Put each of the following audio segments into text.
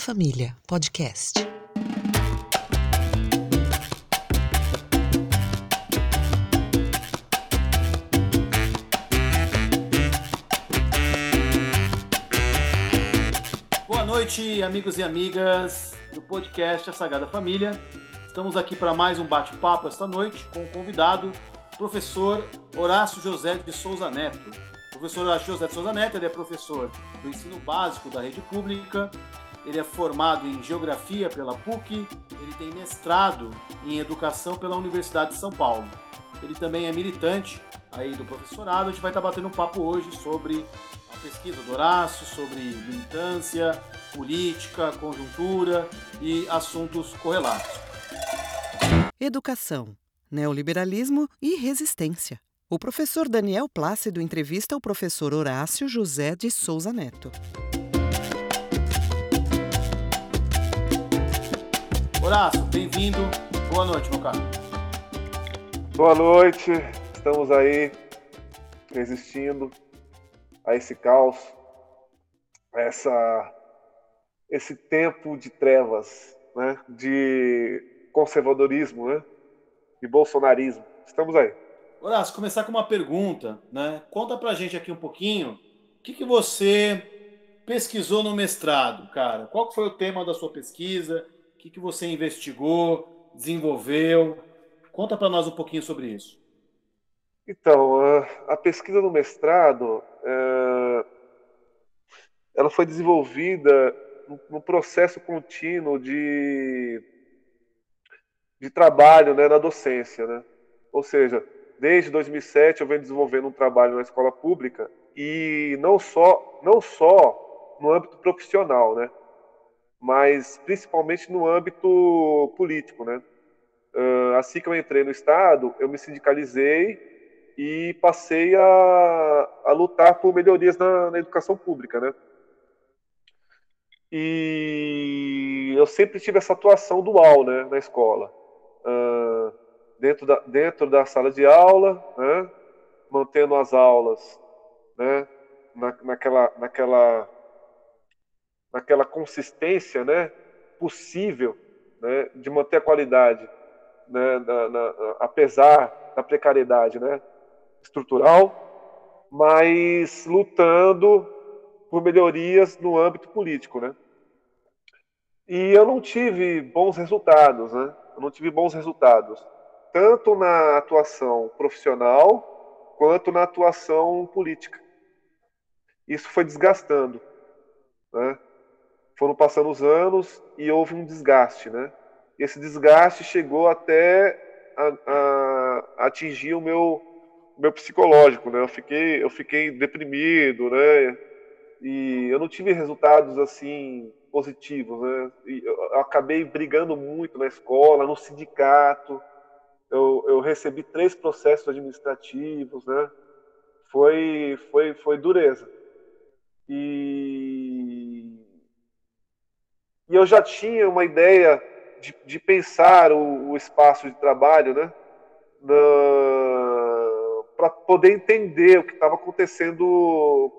Família, podcast. Boa noite, amigos e amigas do podcast A Sagrada Família. Estamos aqui para mais um bate-papo esta noite com o convidado, professor Horácio José de Souza Neto. Professor Horácio José de Souza Neto ele é professor do ensino básico da rede pública, ele é formado em Geografia pela PUC, ele tem mestrado em Educação pela Universidade de São Paulo. Ele também é militante aí do professorado. A gente vai estar batendo um papo hoje sobre a pesquisa do Horácio, sobre militância, política, conjuntura e assuntos correlatos. Educação, neoliberalismo e resistência. O professor Daniel Plácido entrevista o professor Horácio José de Souza Neto. Horácio, bem-vindo. Boa noite, meu caro. Boa noite, estamos aí resistindo a esse caos, a essa, esse tempo de trevas, né? de conservadorismo, né? de bolsonarismo. Estamos aí. Horácio, começar com uma pergunta. Né? Conta pra gente aqui um pouquinho o que, que você pesquisou no mestrado, cara. Qual foi o tema da sua pesquisa? O que, que você investigou, desenvolveu? Conta para nós um pouquinho sobre isso. Então, a, pesquisa no mestrado, é, ela foi desenvolvida no processo contínuo de, de trabalho né, na docência. Né? Ou seja, desde 2007 eu venho desenvolvendo um trabalho na escola pública e não só, não só no âmbito profissional, né? Mas principalmente no âmbito político. Né? assim que eu entrei no Estado, eu me sindicalizei e passei a, a lutar por melhorias na, na, educação pública, né? E eu sempre tive essa atuação dual, né, na escola, uh, dentro da dentro da sala de aula, né, mantendo as aulas, né, na, naquela naquela naquela consistência, né, possível, né, de manter a qualidade, né, na, na, apesar da precariedade, né, estrutural, mas lutando por melhorias no âmbito político, né? E eu não tive bons resultados, né? Eu não tive bons resultados, tanto na atuação profissional quanto na atuação política. Isso foi desgastando, né? Foram passando os anos e houve um desgaste, né? Esse desgaste chegou até a, a, atingir o meu meu psicológico, né? Eu fiquei, eu fiquei deprimido, né? E eu não tive resultados assim positivos, né? E eu acabei brigando muito na escola, no sindicato. Eu, eu recebi três processos administrativos, né? Foi, foi, foi dureza. E, e eu já tinha uma ideia de, de pensar o, o espaço de trabalho, né? Para poder entender o que estava acontecendo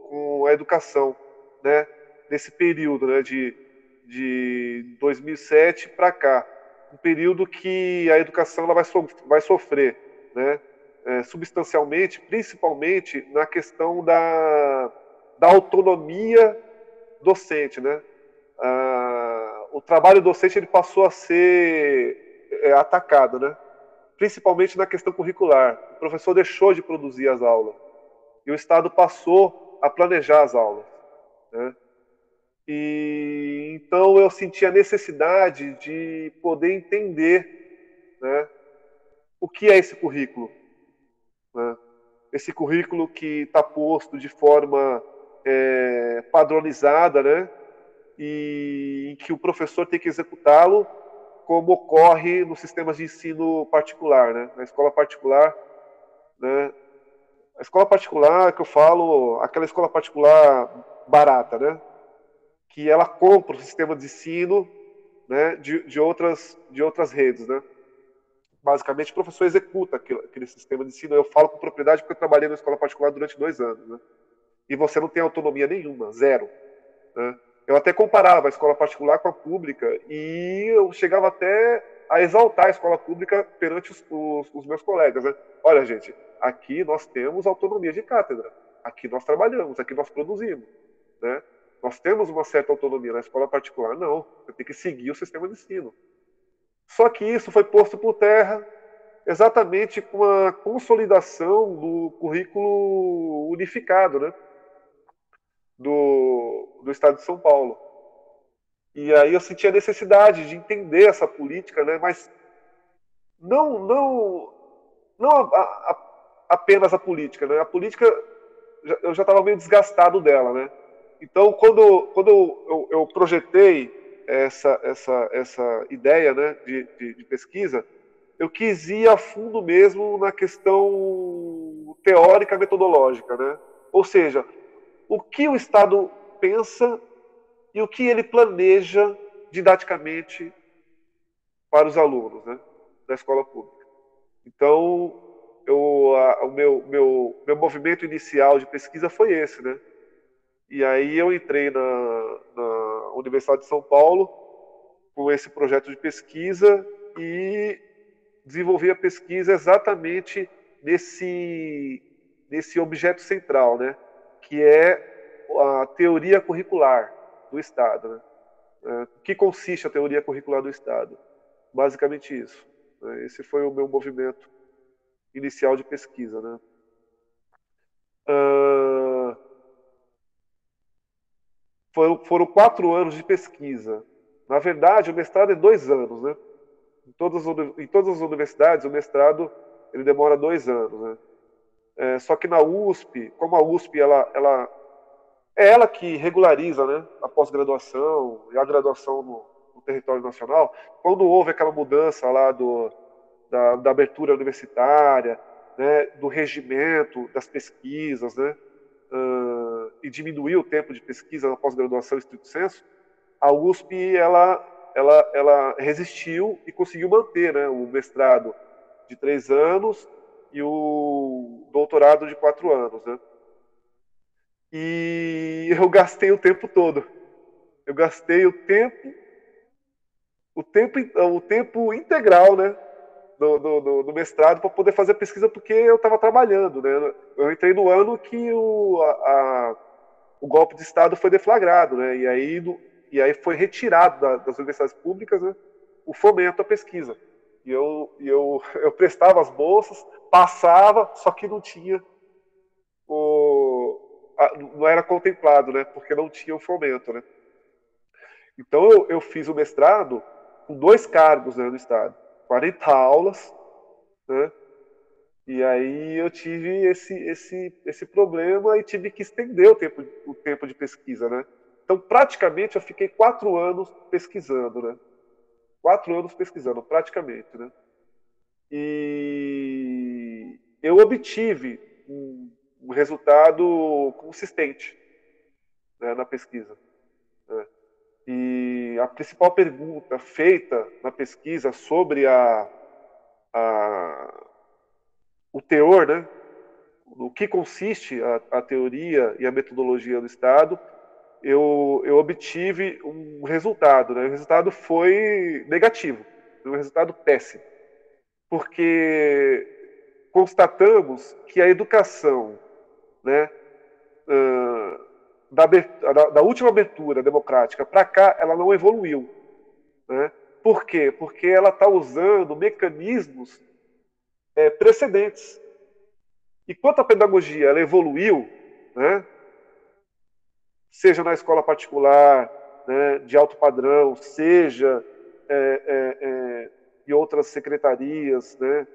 com a educação, né? Nesse período, né? De, de 2007 para cá, um período que a educação ela vai, so, vai sofrer, né? É, substancialmente, principalmente na questão da, da autonomia docente, né? Ah, o trabalho docente ele passou a ser é, atacado, né? principalmente na questão curricular. O professor deixou de produzir as aulas e o Estado passou a planejar as aulas. Né? E então eu senti a necessidade de poder entender né, o que é esse currículo. Né? Esse currículo que está posto de forma é, padronizada, né? E que o professor tem que executá-lo como ocorre nos sistemas de ensino particular, né? Na escola particular, né? A escola particular que eu falo, aquela escola particular barata, né? Que ela compra o sistema de ensino, né? De, de outras de outras redes, né? Basicamente, o professor executa aquele, aquele sistema de ensino. Eu falo com propriedade porque eu trabalhei na escola particular durante dois anos, né? E você não tem autonomia nenhuma, zero, né? Eu até comparava a escola particular com a pública e eu chegava até a exaltar a escola pública perante os, os, os meus colegas. Né? Olha, gente, aqui nós temos autonomia de cátedra, aqui nós trabalhamos, aqui nós produzimos. Né? Nós temos uma certa autonomia na escola particular, não. Você tem que seguir o sistema de ensino. Só que isso foi posto por terra exatamente com a consolidação do currículo unificado, né? Do, do Estado de São Paulo. E aí eu senti a necessidade de entender essa política, né? Mas não, não, não a, a, apenas a política, né? A política eu já estava meio desgastado dela, né? Então, quando, quando eu, eu, projetei essa, essa, essa ideia né, de, de, de, pesquisa, eu quis ir a fundo mesmo na questão teórica metodológica. Né? Ou seja, o que o Estado pensa e o que ele planeja didaticamente para os alunos né, da escola pública. Então, eu, a, o meu, meu, meu movimento inicial de pesquisa foi esse, né? E aí eu entrei na, na Universidade de São Paulo com esse projeto de pesquisa e desenvolvi a pesquisa exatamente nesse, nesse objeto central, né? Que é a teoria curricular do Estado. Né? É, que consiste a teoria curricular do Estado? Basicamente isso. Né? Esse foi o meu movimento inicial de pesquisa. Né? Foram, foram quatro anos de pesquisa. Na verdade, o mestrado é dois anos, né? Em todas, em todas as universidades, o mestrado ele demora dois anos, né? É, só que na USP, como a USP ela, ela é ela que regulariza, né, a pós-graduação e a graduação no, no, território nacional. Quando houve aquela mudança lá do, da, da abertura universitária, né, do regimento das pesquisas, né, uh, e diminuir o tempo de pesquisa na pós-graduação estrito senso, a USP ela, ela, ela resistiu e conseguiu manter né, o mestrado de três anos e o doutorado de quatro anos. Né? E eu gastei o tempo todo. Eu gastei o tempo, o tempo, o tempo integral, né? do, do, do mestrado para poder fazer pesquisa porque eu estava trabalhando. Né? Eu entrei no ano que o, a, a, o golpe de Estado foi deflagrado, né? e, aí, e aí foi retirado da, das universidades públicas né? o fomento à pesquisa. E eu, eu, eu prestava as bolsas, passava, só que não tinha o, a, não era contemplado, né? Porque não tinha o fomento, né? Então eu, eu fiz o mestrado com dois cargos né, no estado. 40 aulas, né? E aí eu tive esse, esse, esse problema e tive que estender o tempo, o tempo de pesquisa, né? Então, praticamente, eu fiquei quatro anos pesquisando, né? Quatro anos pesquisando, praticamente, né? E eu obtive um, um resultado consistente né, na pesquisa. Né? E a principal pergunta feita na pesquisa sobre a, a o teor, né, no que consiste a, a, teoria e a metodologia do Estado, eu, eu obtive um resultado. Né? O resultado foi negativo, um resultado péssimo, porque constatamos que a educação né, uh, da, da, da última abertura democrática para cá, ela não evoluiu. Né? Por quê? Porque ela está usando mecanismos é, precedentes. Enquanto a pedagogia ela evoluiu, né, seja na escola particular, né, de alto padrão, seja é, é, é, outras secretarias, né,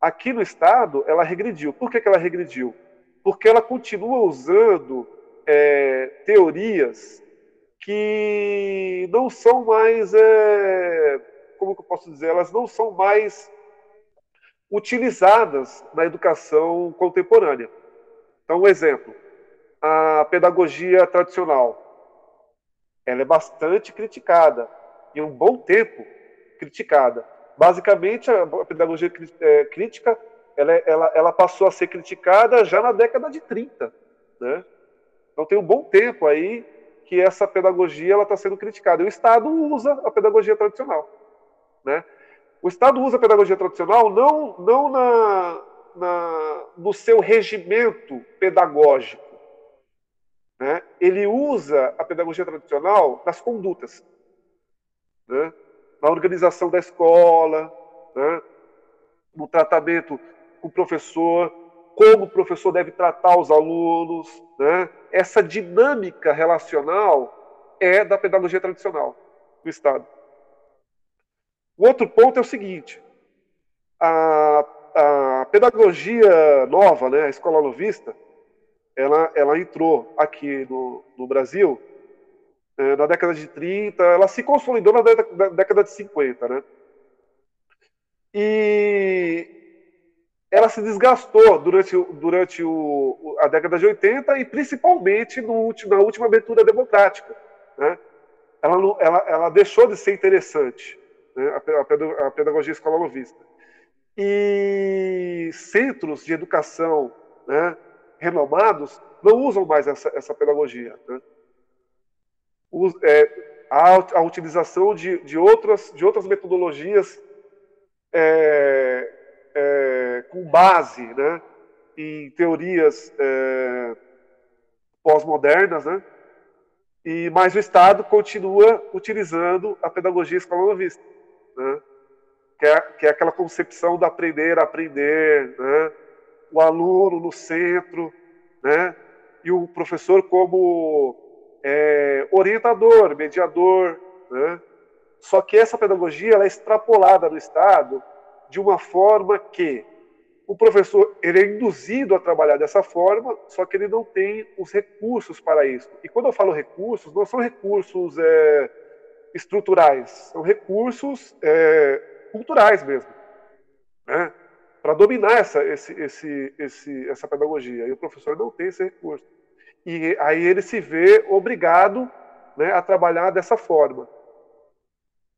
aqui no Estado ela regrediu. Por que, que ela regrediu? Porque ela continua usando é, teorias que não são mais, é, como que eu posso dizer, elas não são mais utilizadas na educação contemporânea. Então, um exemplo, a pedagogia tradicional, ela é bastante criticada, e um bom tempo criticada. Basicamente, a pedagogia é, crítica, ela, ela, ela passou a ser criticada já na década de 30, né? Então tem um bom tempo aí que essa pedagogia está sendo criticada. E o Estado usa a pedagogia tradicional. Né? O Estado usa a pedagogia tradicional não, não na, na, no seu regimento pedagógico. Né? Ele usa a pedagogia tradicional nas condutas, né? na organização da escola, né? no tratamento com o professor, como o professor deve tratar os alunos. Né? Essa dinâmica relacional é da pedagogia tradicional do Estado. O outro ponto é o seguinte: a, a pedagogia nova, né, a escola novista, ela, ela entrou aqui no, no Brasil é, na década de 30, ela se consolidou na na década de 50, né? E ela se desgastou durante, durante o, a década de 80 e principalmente no, na última abertura democrática. Né? Ela, ela, ela deixou de ser interessante né, a, pedagogia escola novista. E centros de educação né, renomados não usam mais essa, essa pedagogia. Né? é, a, a, utilização de, de, outras, de outras metodologias é, é, com base né, em teorias é, pós-modernas, né? E, mas o Estado continua utilizando a pedagogia escola novista né? que, é, que é aquela concepção do aprender aprender, né? O aluno no centro, né? e o professor como é, orientador, mediador. Né? Só que essa pedagogia ela é extrapolada no Estado de uma forma que o professor ele é induzido a trabalhar dessa forma, só que ele não tem os recursos para isso. E quando eu falo recursos, não são recursos é, estruturais, são recursos é, culturais mesmo, né? Para dominar essa, esse, esse, esse, essa pedagogia. E o professor não tem esse recurso. E aí ele se vê obrigado né, a trabalhar dessa forma.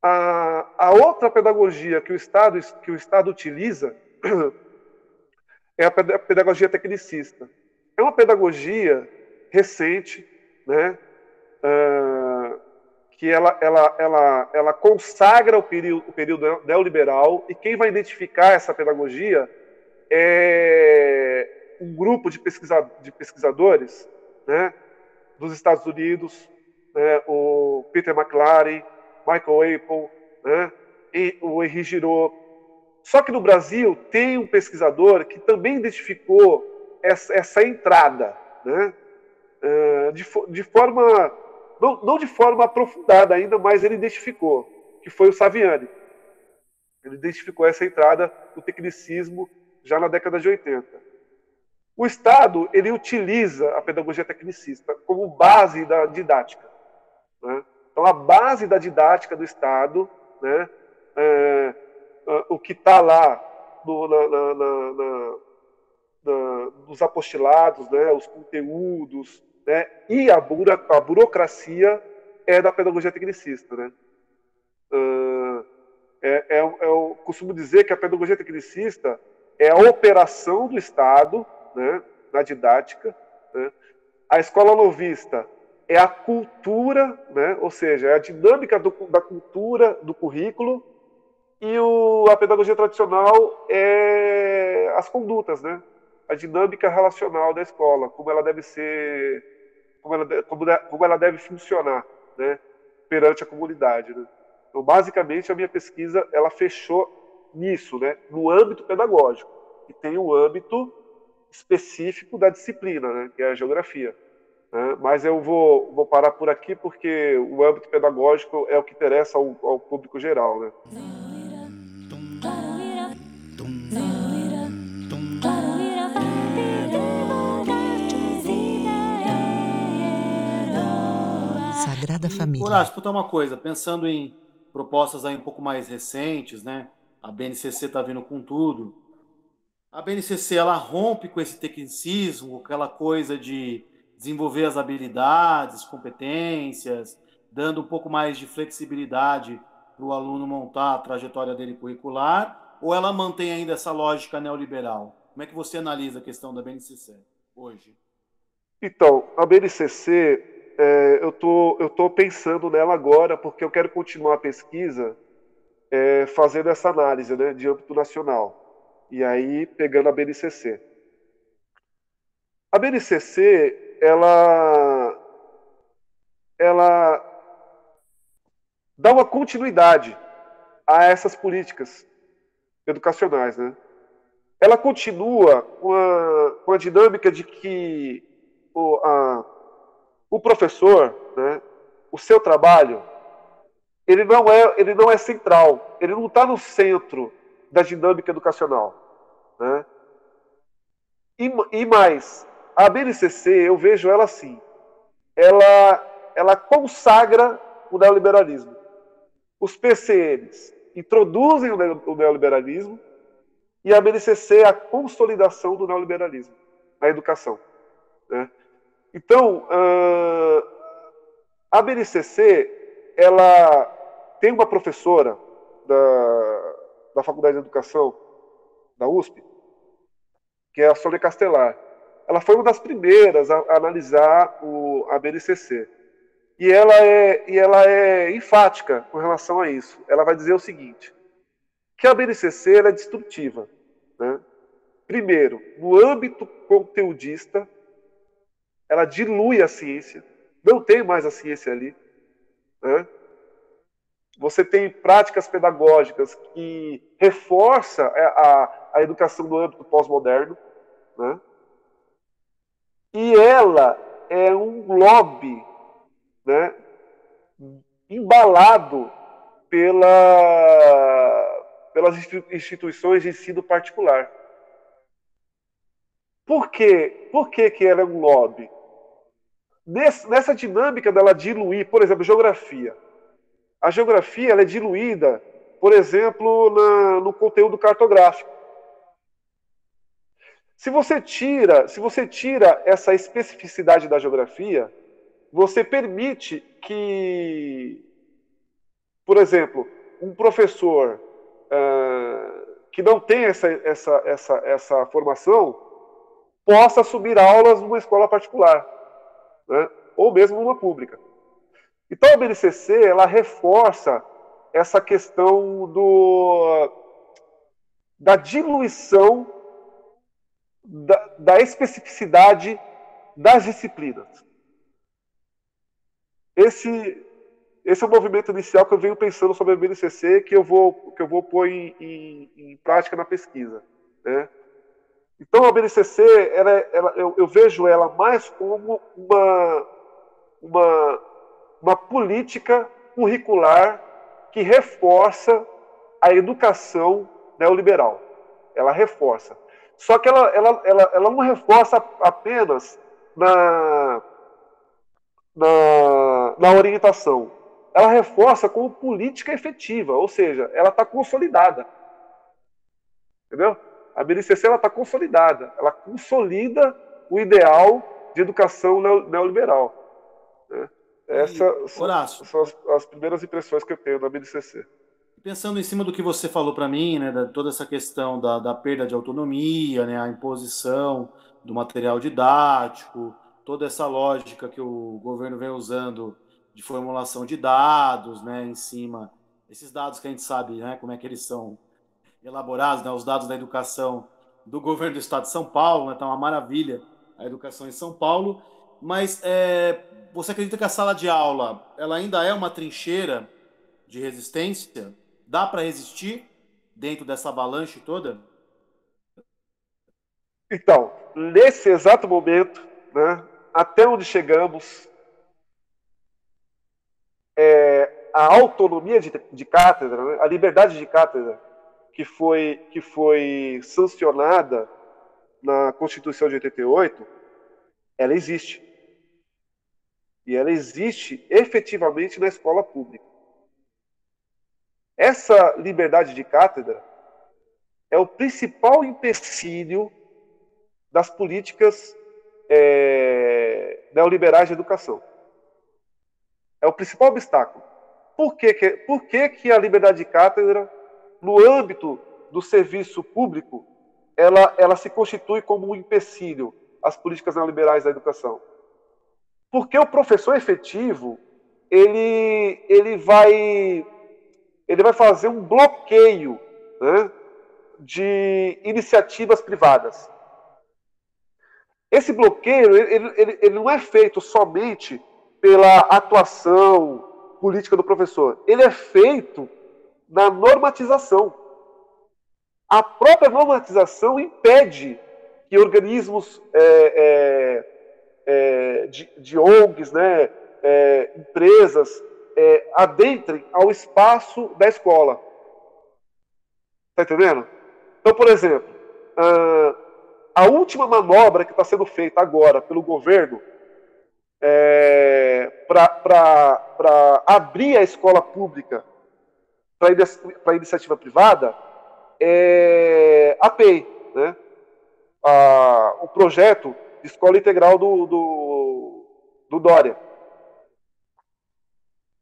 A, a outra pedagogia que o Estado, que o Estado utiliza é a pedagogia tecnicista. É uma pedagogia recente, né, uh, que ela, ela, ela, ela consagra o período, o período neoliberal e quem vai identificar essa pedagogia é um grupo de, pesquisa, de pesquisadores né, dos Estados Unidos, né, o Peter McLaren, Michael Apple, né, e o Henri Giraud. Só que no Brasil tem um pesquisador que também identificou essa, essa entrada, né, eh, de, de forma não, não de forma aprofundada ainda, mas ele identificou, que foi o Saviani. Ele identificou essa entrada do tecnicismo já na década de 80. O Estado ele utiliza a pedagogia tecnicista como base da didática. Né? Então, a base da didática do Estado, né, é, é, o que está lá no, na, na, na, nos apostilados, né, os conteúdos, né? E a, a burocracia é da pedagogia tecnicista. Né? Uh, é, é, é, eu costumo dizer que a pedagogia tecnicista é a operação do Estado né, na didática. Né? A escola novista é a cultura, né, ou seja, é a dinâmica do, da cultura do currículo, e o, a pedagogia tradicional é as condutas, né? a dinâmica relacional da escola, como ela deve ser como ela, como, como ela deve funcionar né, perante a comunidade. Né? Então, basicamente, a minha pesquisa ela fechou nisso, né, no âmbito pedagógico, e tem o um âmbito específico da disciplina, né, que é a geografia. Né? Mas eu vou, vou parar por aqui porque o âmbito pedagógico é o que interessa ao, ao público geral. Né? Sagrada Família. Horácio, botar uma coisa, pensando em propostas aí um pouco mais recentes, né? A BNCC está vindo com tudo. A BNCC ela rompe com esse tecnicismo, aquela coisa de desenvolver as habilidades, competências, dando um pouco mais de flexibilidade para o aluno montar a trajetória dele curricular, ou ela mantém ainda essa lógica neoliberal? Como é que você analisa a questão da BNCC hoje? Então, a BNCC é, eu tô, tô pensando nela agora porque eu quero continuar a pesquisa é, fazendo essa análise né, de âmbito nacional. E aí pegando a BNCC. A BNCC, ela, ela dá uma continuidade a essas políticas educacionais, né? Ela continua com a, com a dinâmica de que o, a, o professor, né, o seu trabalho, ele não é, ele não é central, ele não está no centro da dinâmica educacional. Né? E, e mais, a BNCC, eu vejo ela assim, ela, ela consagra o neoliberalismo. Os PCNs introduzem o neoliberalismo e a BNCC é a consolidação do neoliberalismo na educação. Né? Então, uh, a BNCC, ela tem uma professora da, da Faculdade de Educação da USP, que é a Sônia Castelar. Ela foi uma das primeiras a, a analisar o, a BNCC. E ela, é, e ela é enfática com relação a isso. Ela vai dizer o seguinte, que a BNCC é destrutiva. Né? Primeiro, no âmbito conteudista, ela dilui a ciência, não tem mais a ciência ali. Né? Você tem práticas pedagógicas que reforça a, a educação no âmbito pós-moderno, né? e ela é um lobby né, embalado pela, pelas instituições de ensino particular. Por quê? Por que, que ela é um lobby? Nessa dinâmica dela diluir, por exemplo, geografia. A geografia ela é diluída, por exemplo, na, no conteúdo cartográfico. Se você tira, se você tira essa especificidade da geografia, você permite que, por exemplo, um professor uh, que não tem essa, essa, essa, essa formação possa assumir aulas numa escola particular né? ou mesmo uma pública. Então a BNCC ela reforça essa questão do, da diluição da, da especificidade das disciplinas. Esse, esse é o movimento inicial que eu venho pensando sobre a BNCC que eu vou, que eu vou pôr em, em, em prática na pesquisa. Né? Então a BNCC, ela, ela, eu, eu, vejo ela mais como uma, uma, uma política curricular que reforça a educação neoliberal. Ela reforça. Só que ela, ela, ela, ela não reforça apenas na, na, na orientação. Ela reforça como política efetiva, ou seja, ela está consolidada. Entendeu? A BNCC está consolidada, ela consolida o ideal de educação neoliberal. Né? Essas são, são as, as, primeiras impressões que eu tenho da BNCC. Pensando em cima do que você falou para mim, né, da, toda essa questão da, da, perda de autonomia, né, a imposição do material didático, toda essa lógica que o governo vem usando de formulação de dados, né, em cima, esses dados que a gente sabe, né, como é que eles são elaborados, né, os dados da educação do governo do estado de São Paulo, está né, uma maravilha a educação em São Paulo, mas é, você acredita que a sala de aula ela ainda é uma trincheira de resistência? Dá para resistir dentro dessa avalanche toda? Então, nesse exato momento, né, até onde chegamos, é, a autonomia de, de cátedra, né, a liberdade de cátedra, que foi, que foi sancionada na Constituição de 88, ela existe. E ela existe efetivamente na escola pública. Essa liberdade de cátedra é o principal empecilho das políticas é, neoliberais de educação. É o principal obstáculo. Por que, que, por que, que a liberdade de cátedra no âmbito do serviço público, ela, ela se constitui como um empecilho às políticas neoliberais da educação. Porque o professor efetivo, ele, ele, vai, ele vai fazer um bloqueio né, de iniciativas privadas. Esse bloqueio ele, ele, ele não é feito somente pela atuação política do professor, ele é feito na normatização. A própria normatização impede que organismos é, é, é, de, de, ONGs, né, é, empresas, é, adentrem ao espaço da escola. Está entendendo? Então, por exemplo, a última manobra que está sendo feita agora pelo governo é, para abrir a escola pública para a iniciativa privada é a PEI, né? A, o projeto de escola integral do, do, do Dória.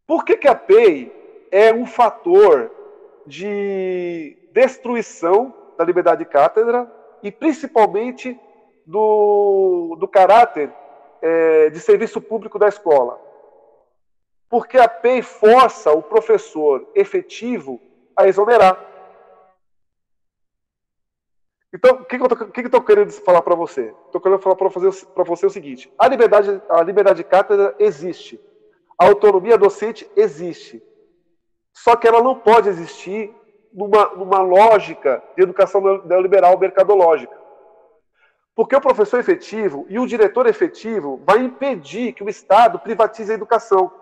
Por que, que a PEI é um fator de destruição da liberdade de cátedra e principalmente do, do caráter é, de serviço público da escola? Porque a PEI força o professor efetivo a exonerar. Então, o que, que eu estou que querendo falar para você? Estou querendo falar para você o seguinte: a liberdade, a liberdade de cátedra existe, a autonomia docente existe, só que ela não pode existir numa, numa lógica de educação neoliberal mercadológica. Porque o professor efetivo e o diretor efetivo vai impedir que o Estado privatize a educação.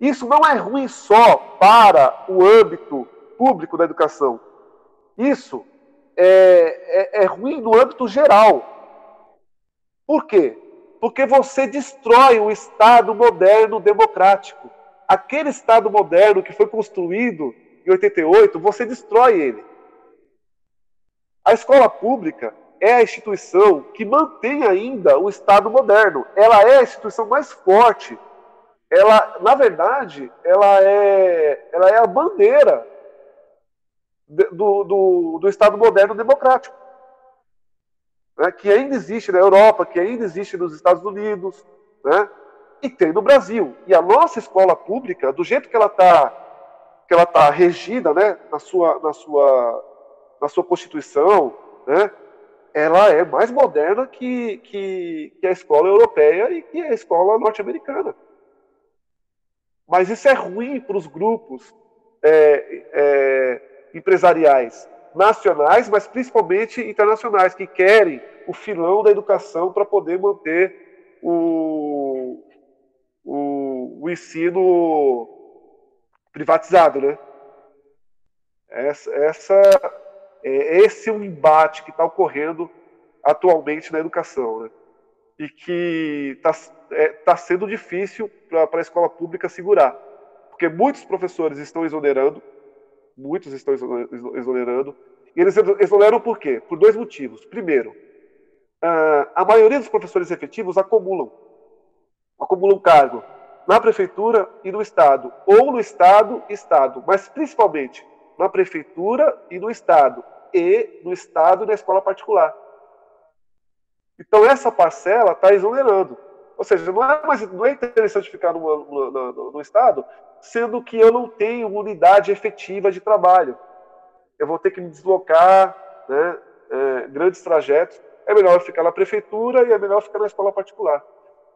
Isso não é ruim só para o âmbito público da educação. Isso é, é, é ruim no âmbito geral. Por quê? Porque você destrói o Estado moderno democrático. Aquele Estado moderno que foi construído em 88, você destrói ele. A escola pública é a instituição que mantém ainda o Estado moderno. Ela é a instituição mais forte ela, na verdade, ela é, ela é a bandeira do, do, do Estado moderno democrático, né, que ainda existe na Europa, que ainda existe nos Estados Unidos, né, e tem no Brasil. E a nossa escola pública, do jeito que ela está que ela está regida, né, na sua na sua na sua constituição, né, ela é mais moderna que, que, que a escola europeia e que a escola norte-americana. Mas isso é ruim para os grupos é, é, empresariais nacionais, mas principalmente internacionais, que querem o filão da educação para poder manter o, o, o, ensino privatizado, né? Essa, essa, é, esse é um embate que está ocorrendo atualmente na educação, né? E que está é, tá sendo difícil para a escola pública segurar. Porque muitos professores estão exonerando, muitos estão exonerando, e eles exoneram por quê? Por dois motivos. Primeiro, a maioria dos professores efetivos acumulam, acumulam cargo na prefeitura e no estado, ou no estado e estado, mas principalmente na prefeitura e no estado, e no estado e na escola particular. Então essa parcela está exonerando. Ou seja, não é, mais, não é interessante ficar numa, numa, no Estado, sendo que eu não tenho unidade efetiva de trabalho. Eu vou ter que me deslocar né, é, grandes trajetos. É melhor eu ficar na prefeitura e é melhor ficar na escola particular.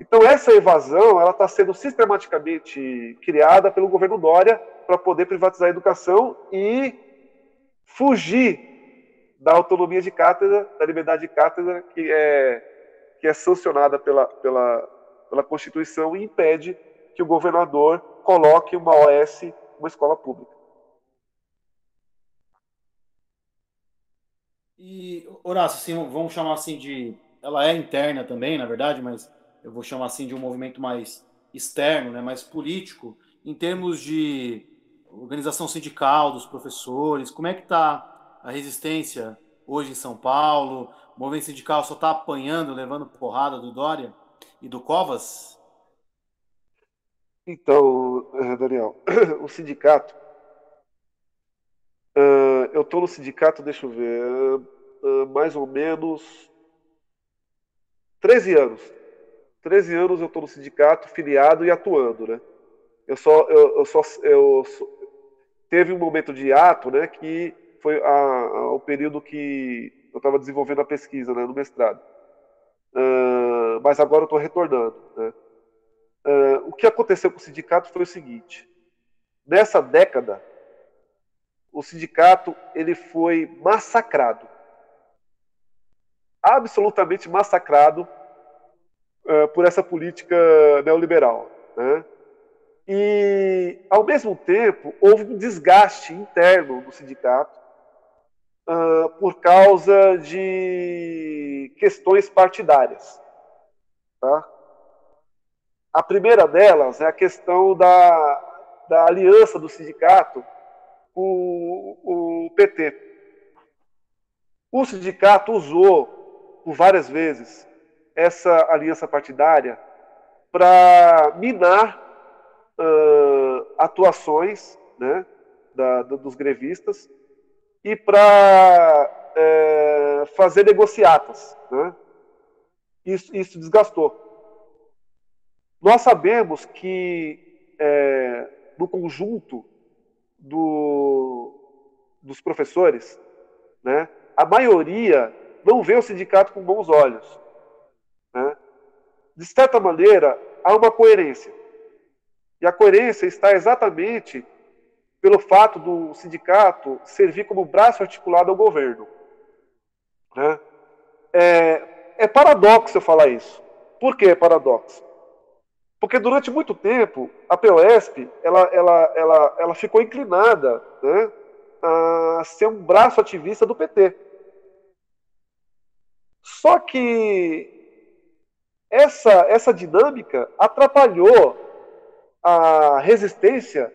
Então, essa evasão ela está sendo sistematicamente criada pelo governo Dória para poder privatizar a educação e fugir da autonomia de cátedra, da liberdade de cátedra, que é, que é sancionada pela, pela, pela Constituição e impede que o governador coloque uma OS, uma escola pública. E, Horácio, assim, vamos chamar assim de. Ela é interna também, na verdade, mas eu vou chamar assim de um movimento mais externo, né, mais político, em termos de organização sindical dos professores. Como é que está a resistência hoje em São Paulo? O movimento sindical só está apanhando, levando porrada do Dória? E do Covas? Então, eh, Daniel, o sindicato. Uh, eu estou no sindicato, deixa eu ver, uh, mais ou menos 13 anos. 13 anos eu estou no sindicato, filiado e atuando, né? Eu só, eu, eu só, eu, teve um momento de ato, né, que foi a, a, o período que eu estava desenvolvendo a pesquisa, né, no mestrado. Uh, mas agora eu estou retornando. Né? Uh, o que aconteceu com o sindicato foi o seguinte: nessa década, o sindicato ele foi massacrado, absolutamente massacrado uh, por essa política neoliberal. Né? E, ao mesmo tempo, houve um desgaste interno no sindicato uh, por causa de questões partidárias. Tá? A primeira delas é a questão da, da aliança do sindicato com o, PT. O sindicato usou, por várias vezes, essa aliança partidária para minar uh, atuações né, da, dos grevistas e para é, fazer negociatas. Né? Isso, isso desgastou. Nós sabemos que é, no conjunto do, dos professores, né, a maioria não vê o sindicato com bons olhos. Né? De certa maneira, há uma coerência. E a coerência está exatamente pelo fato do sindicato servir como braço articulado ao governo. Né? É, é paradoxo eu falar isso. Por que é paradoxo? Porque durante muito tempo a POSP ela, ela, ela, ela ficou inclinada né, a ser um braço ativista do PT. Só que essa, essa dinâmica atrapalhou a resistência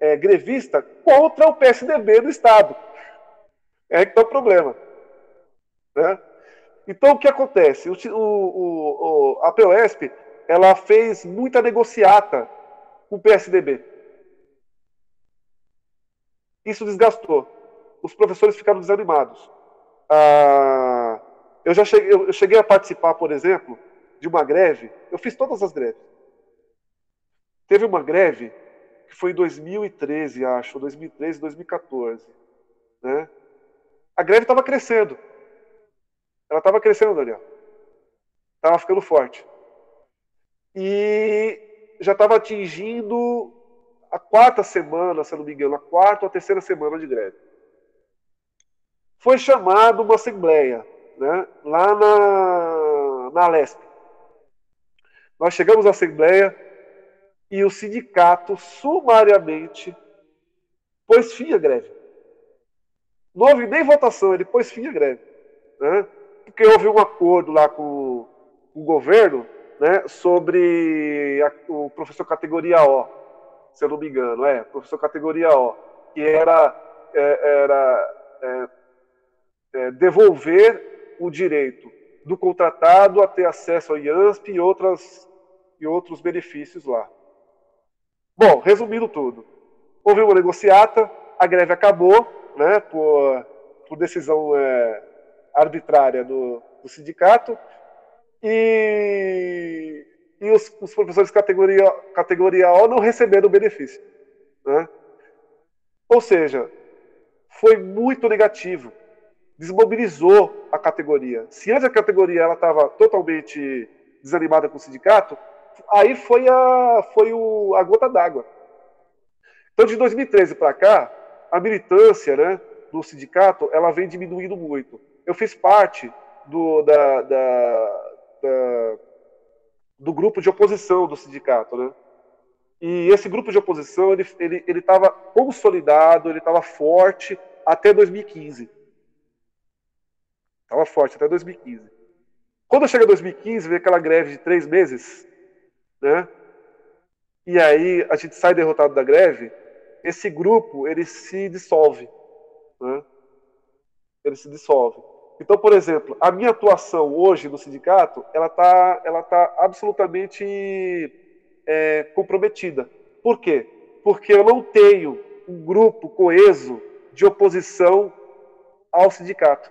é, grevista contra o PSDB do Estado. É que está o problema. Né? Então, o que acontece? O, o, o, a POSP ela fez muita negociata com o PSDB. Isso desgastou. Os professores ficaram desanimados. Ah, eu já cheguei, eu cheguei a participar, por exemplo, de uma greve. Eu fiz todas as greves. Teve uma greve que foi em 2013, acho, 2013, 2014. Né? A greve estava crescendo. Ela estava crescendo, Daniel. Estava ficando forte. E já estava atingindo a quarta semana, se não me engano, a quarta ou a terceira semana de greve. Foi chamado uma assembleia, né, lá na, na Alesp. Nós chegamos à assembleia, e o sindicato sumariamente pôs fim à greve. Não houve nem votação, ele pôs fim à greve. Né? Porque houve um acordo lá com o governo né, sobre a, o professor categoria O, se eu não me engano, é, professor categoria O, que era, é, era é, é, devolver o direito do contratado a ter acesso ao IANSP e, outras, e outros benefícios lá. Bom, resumindo tudo, houve uma negociata, a greve acabou, né, por, por decisão é, arbitrária do, do, sindicato, e, e os, os, professores categoria, categoria O não receberam o benefício. Né? Ou seja, foi muito negativo, desmobilizou a categoria. Se antes a categoria estava totalmente desanimada com o sindicato, aí foi a, foi o, a gota d'água. Então, de 2013 para cá, a militância né, do sindicato ela vem diminuindo muito. Eu fiz parte do, da, da, da, do grupo de oposição do sindicato. Né? E esse grupo de oposição ele estava ele, consolidado, ele estava forte até 2015. Estava forte até 2015. Quando chega 2015, vem aquela greve de três meses, né? E aí a gente sai derrotado da greve, esse grupo ele se dissolve, né? Ele se dissolve. Então, por exemplo, a minha atuação hoje no sindicato, ela está ela tá absolutamente é, comprometida. Por quê? Porque eu não tenho um grupo coeso de oposição ao sindicato.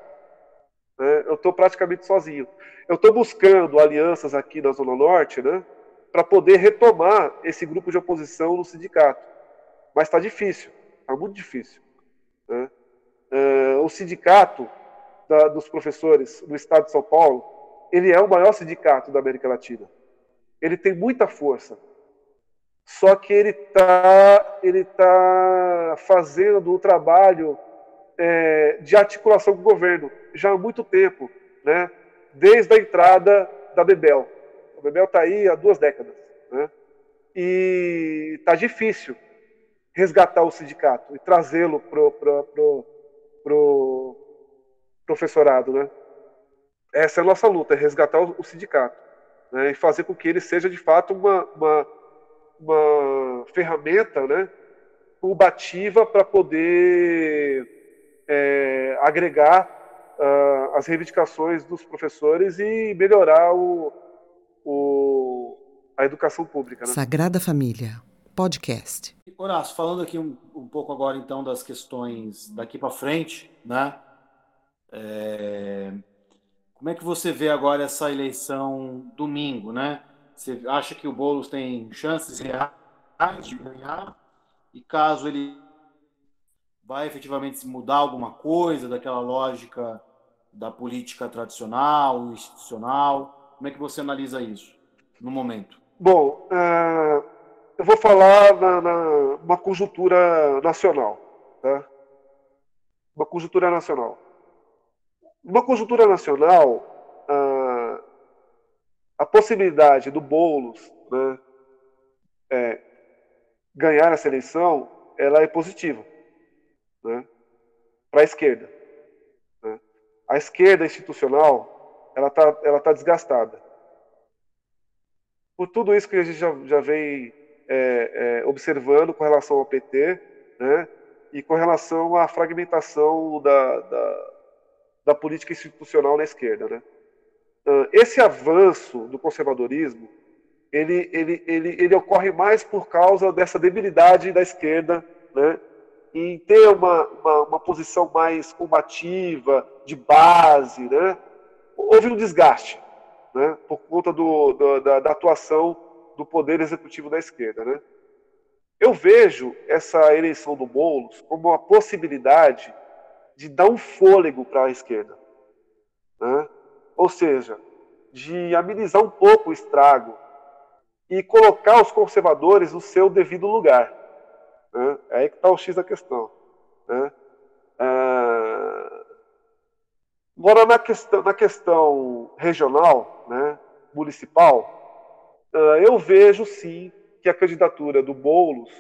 Né? Eu estou praticamente sozinho. Eu estou buscando alianças aqui na Zona Norte, né? Para poder retomar esse grupo de oposição no sindicato. Mas está difícil, está muito difícil. Né? Uh, o sindicato da, dos professores do Estado de São Paulo, ele é o maior sindicato da América Latina. Ele tem muita força. Só que ele está ele tá fazendo o trabalho é, de articulação com o governo já há muito tempo, né? desde a entrada da Bebel. A Bebel está aí há duas décadas. Né? E está difícil resgatar o sindicato e trazê-lo para o professorado. Né? Essa é a nossa luta, é resgatar o, o sindicato né? e fazer com que ele seja de fato uma, uma, uma ferramenta né? combativa para poder é, agregar uh, as reivindicações dos professores e melhorar o, o a educação pública. Né? Sagrada Família, podcast. Horácio, falando aqui um, um pouco agora então das questões daqui para frente, né? É, como é que você vê agora essa eleição domingo, né? Você acha que o Boulos tem chances reais de ganhar? E caso ele vai efetivamente mudar alguma coisa daquela lógica da política tradicional, institucional? Como é que você analisa isso no momento? Bom, uh, eu vou falar na, na uma conjuntura nacional, tá? Uma conjuntura nacional. Uma conjuntura nacional, uh, a possibilidade do Boulos né, é, ganhar essa eleição, ela é positiva né, para a esquerda. Né. A esquerda institucional ela está ela tá desgastada. Por tudo isso que a gente já, já vem é, é, observando com relação ao PT, né, e com relação à fragmentação da, da, da política institucional na esquerda. Né. Esse avanço do conservadorismo ele, ele, ele, ele ocorre mais por causa dessa debilidade da esquerda né, em ter uma, uma, uma, posição mais combativa, de base, né? houve um desgaste né? por conta do, do, da, da, atuação do poder executivo da esquerda. Né? Eu vejo essa eleição do Boulos como uma possibilidade de dar um fôlego para a esquerda. Né? Ou seja, de amenizar um pouco o estrago e colocar os conservadores no seu devido lugar. Né? É aí que está o X da questão. Né? Ah, agora, na questão, na questão regional, né, municipal, ah, eu vejo sim que a candidatura do Boulos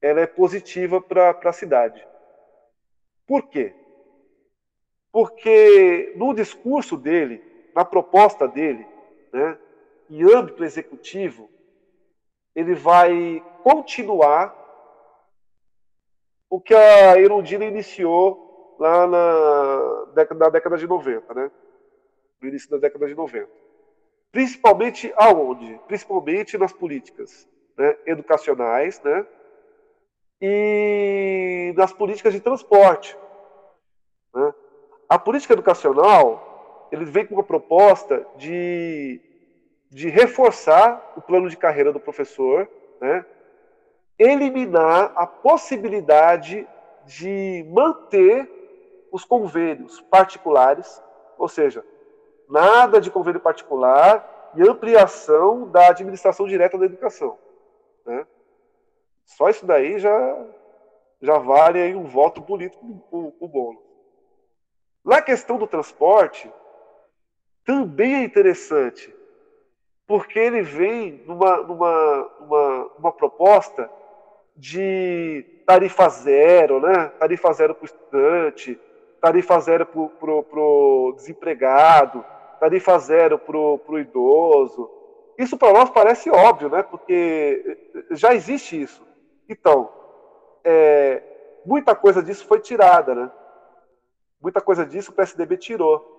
ela é positiva para a cidade. Por quê? Porque no discurso dele, na proposta dele, né, em âmbito executivo, ele vai continuar o que a Erundina iniciou lá na década, na década de 90, né? No início da década de 90. Principalmente aonde? Principalmente nas políticas né? educacionais, né? E nas políticas de transporte. Né? A política educacional, ele vem com uma proposta de, de reforçar o plano de carreira do professor, né? eliminar a possibilidade de manter os convênios particulares, ou seja, nada de convênio particular e ampliação da administração direta da educação. Né? Só isso daí já, já vale aí um voto político o, o bolo. Na questão do transporte, também é interessante, porque ele vem numa, numa proposta de tarifa zero, né? tarifa zero para o estudante, tarifa zero para o desempregado, tarifa zero para o idoso. Isso para nós parece óbvio, né? porque já existe isso. Então, é, muita coisa disso foi tirada. Né? Muita coisa disso o PSDB tirou.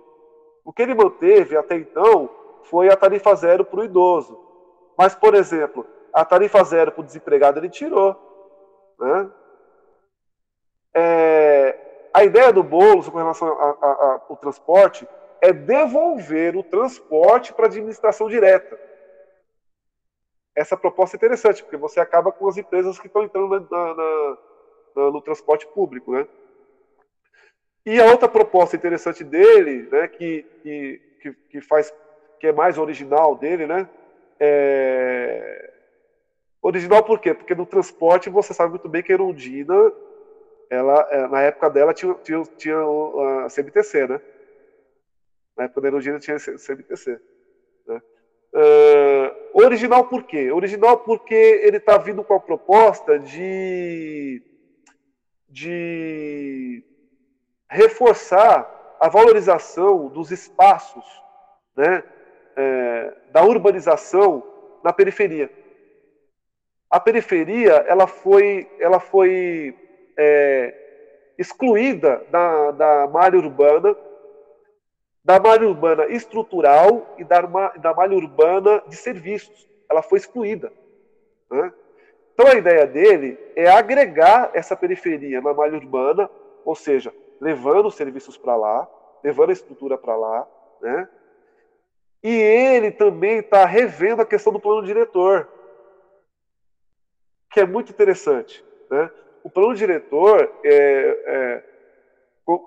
O que ele manteve até então foi a tarifa zero para o idoso. Mas, por exemplo, a tarifa zero para o desempregado ele tirou. Né? É, A ideia do Boulos com relação ao transporte é devolver o transporte para a administração direta. Essa proposta é interessante, porque você acaba com as empresas que estão entrando na, na, na, no transporte público. Né? E a outra proposta interessante dele, né, que, que, que, faz, que é mais original dele, né, é... original por quê? Porque no transporte você sabe muito bem que a Erundina, ela, é, na época dela tinha, tinha, tinha a CMTC, né? Na época da Erundina tinha a CMTC. Uh, original por quê? Original porque ele está vindo com a proposta de, de reforçar a valorização dos espaços né, é, da urbanização na periferia. A periferia ela foi, ela foi é, excluída da, da malha urbana da malha urbana estrutural e da, da malha urbana de serviços. Ela foi excluída. Né? Então a ideia dele é agregar essa periferia na malha urbana, ou seja, levando os serviços para lá, levando a estrutura para lá, né? E ele também está revendo a questão do plano diretor, que é muito interessante. Né? O plano diretor, é, é,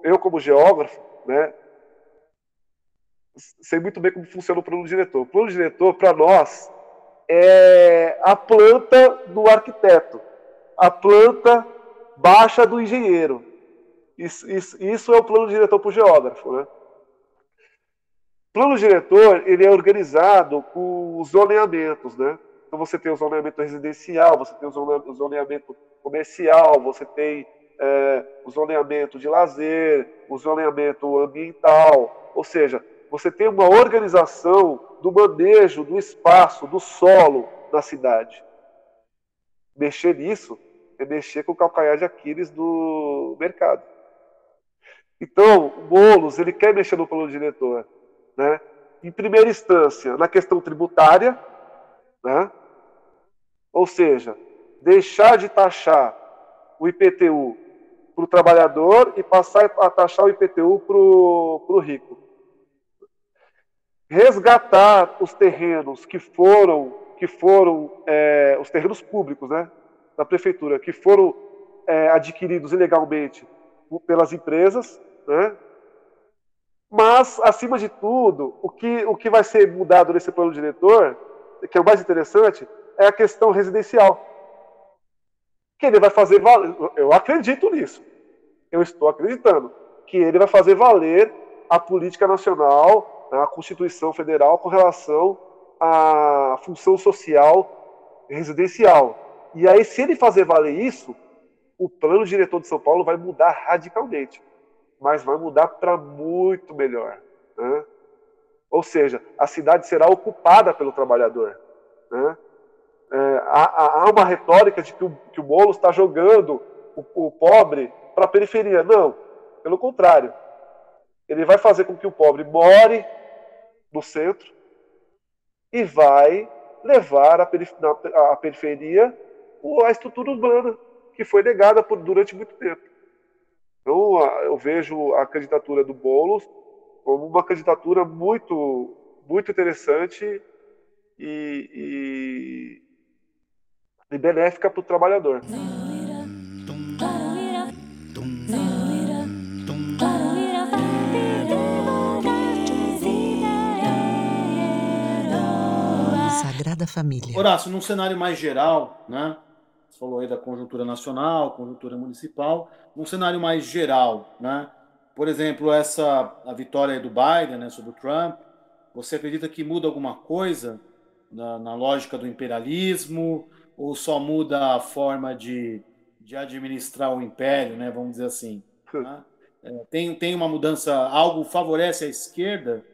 eu como geógrafo, né, sei muito bem como funciona o plano diretor. O plano diretor, para nós, é a planta do arquiteto, a planta baixa do engenheiro. Isso, isso, isso é o plano diretor para o geógrafo. Né? Plano diretor ele é organizado com os zoneamentos. Né? Então você tem o zoneamento residencial, você tem o zoneamento comercial, você tem é, o zoneamento de lazer, o zoneamento ambiental, ou seja, você tem uma organização do manejo do espaço, do solo na cidade. Mexer nisso é mexer com o calcanhar de Aquiles do mercado. Então, o Boulos, ele quer mexer no plano diretor. Né? Em primeira instância, na questão tributária, né? ou seja, deixar de taxar o IPTU para o trabalhador e passar a taxar o IPTU para o rico resgatar os terrenos que foram, que foram é, os terrenos públicos, né, da prefeitura, que foram é, adquiridos ilegalmente pelas empresas, né, mas, acima de tudo, o que, o que vai ser mudado nesse plano diretor, que é o mais interessante, é a questão residencial. Que ele vai fazer valer, eu acredito nisso, eu estou acreditando, que ele vai fazer valer a política nacional a Constituição Federal com relação à função social residencial. E aí, se ele fazer valer isso, o plano diretor de São Paulo vai mudar radicalmente, mas vai mudar para muito melhor. Né? Ou seja, a cidade será ocupada pelo trabalhador. Né? É, há, há, uma retórica de que o, que o Boulos está jogando o, o pobre para a periferia. Não, pelo contrário. Ele vai fazer com que o pobre more no centro e vai levar a, perif a periferia a estrutura urbana que foi negada por, durante muito tempo. Então, eu vejo a candidatura do Boulos como uma candidatura muito, muito interessante e, e, e benéfica para o trabalhador. Sagrada Família. Horácio, num cenário mais geral, né? Você falou aí da conjuntura nacional, conjuntura municipal, num cenário mais geral, né? Por exemplo, essa a vitória do Biden, né, sobre o Trump, você acredita que muda alguma coisa na, na lógica do imperialismo ou só muda a forma de, de administrar o império, né? Vamos dizer assim. Né? É, tem, tem uma mudança, algo favorece a esquerda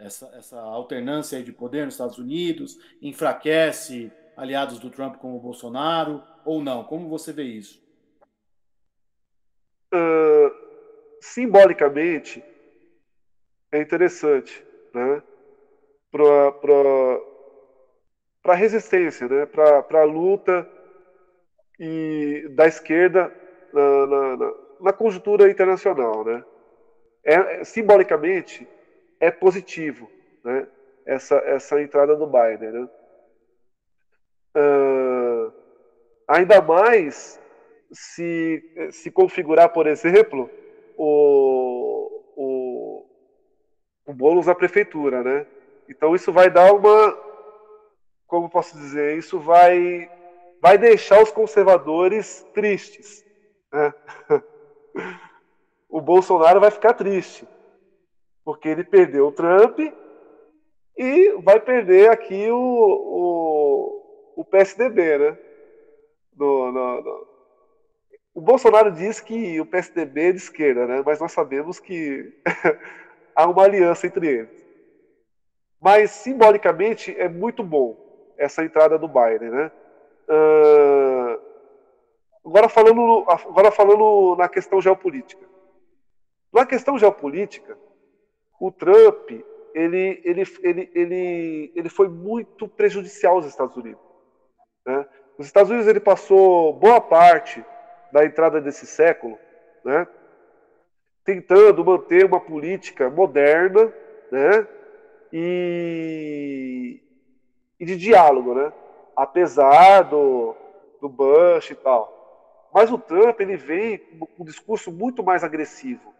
essa, essa alternância de poder nos Estados Unidos, enfraquece aliados do Trump como o Bolsonaro, ou não? Como você vê isso? Uh, simbolicamente, é interessante, né? Para a resistência, né? para a luta e da esquerda na, na, na, na conjuntura internacional, né? É, simbolicamente é positivo, né? Essa essa entrada do Biden, né? Uh, ainda mais se se configurar, por exemplo, o, o, o bônus da prefeitura, né? Então isso vai dar uma, como posso dizer, isso vai vai deixar os conservadores tristes. Né? O Bolsonaro vai ficar triste, porque ele perdeu o Trump e vai perder aqui o, o, o PSDB, né? No, no, no. O Bolsonaro diz que o PSDB é de esquerda, né? Mas nós sabemos que há uma aliança entre eles. Mas simbolicamente é muito bom essa entrada do Biden, né? Uh, agora, falando, agora falando na questão geopolítica. Na questão geopolítica, o Trump ele, ele, ele, ele, ele foi muito prejudicial aos Estados Unidos. Né? Os Estados Unidos ele passou boa parte da entrada desse século né, tentando manter uma política moderna né, e, e de diálogo. Né? apesar do, do Bush e tal. Mas o Trump ele vem com um discurso muito mais agressivo.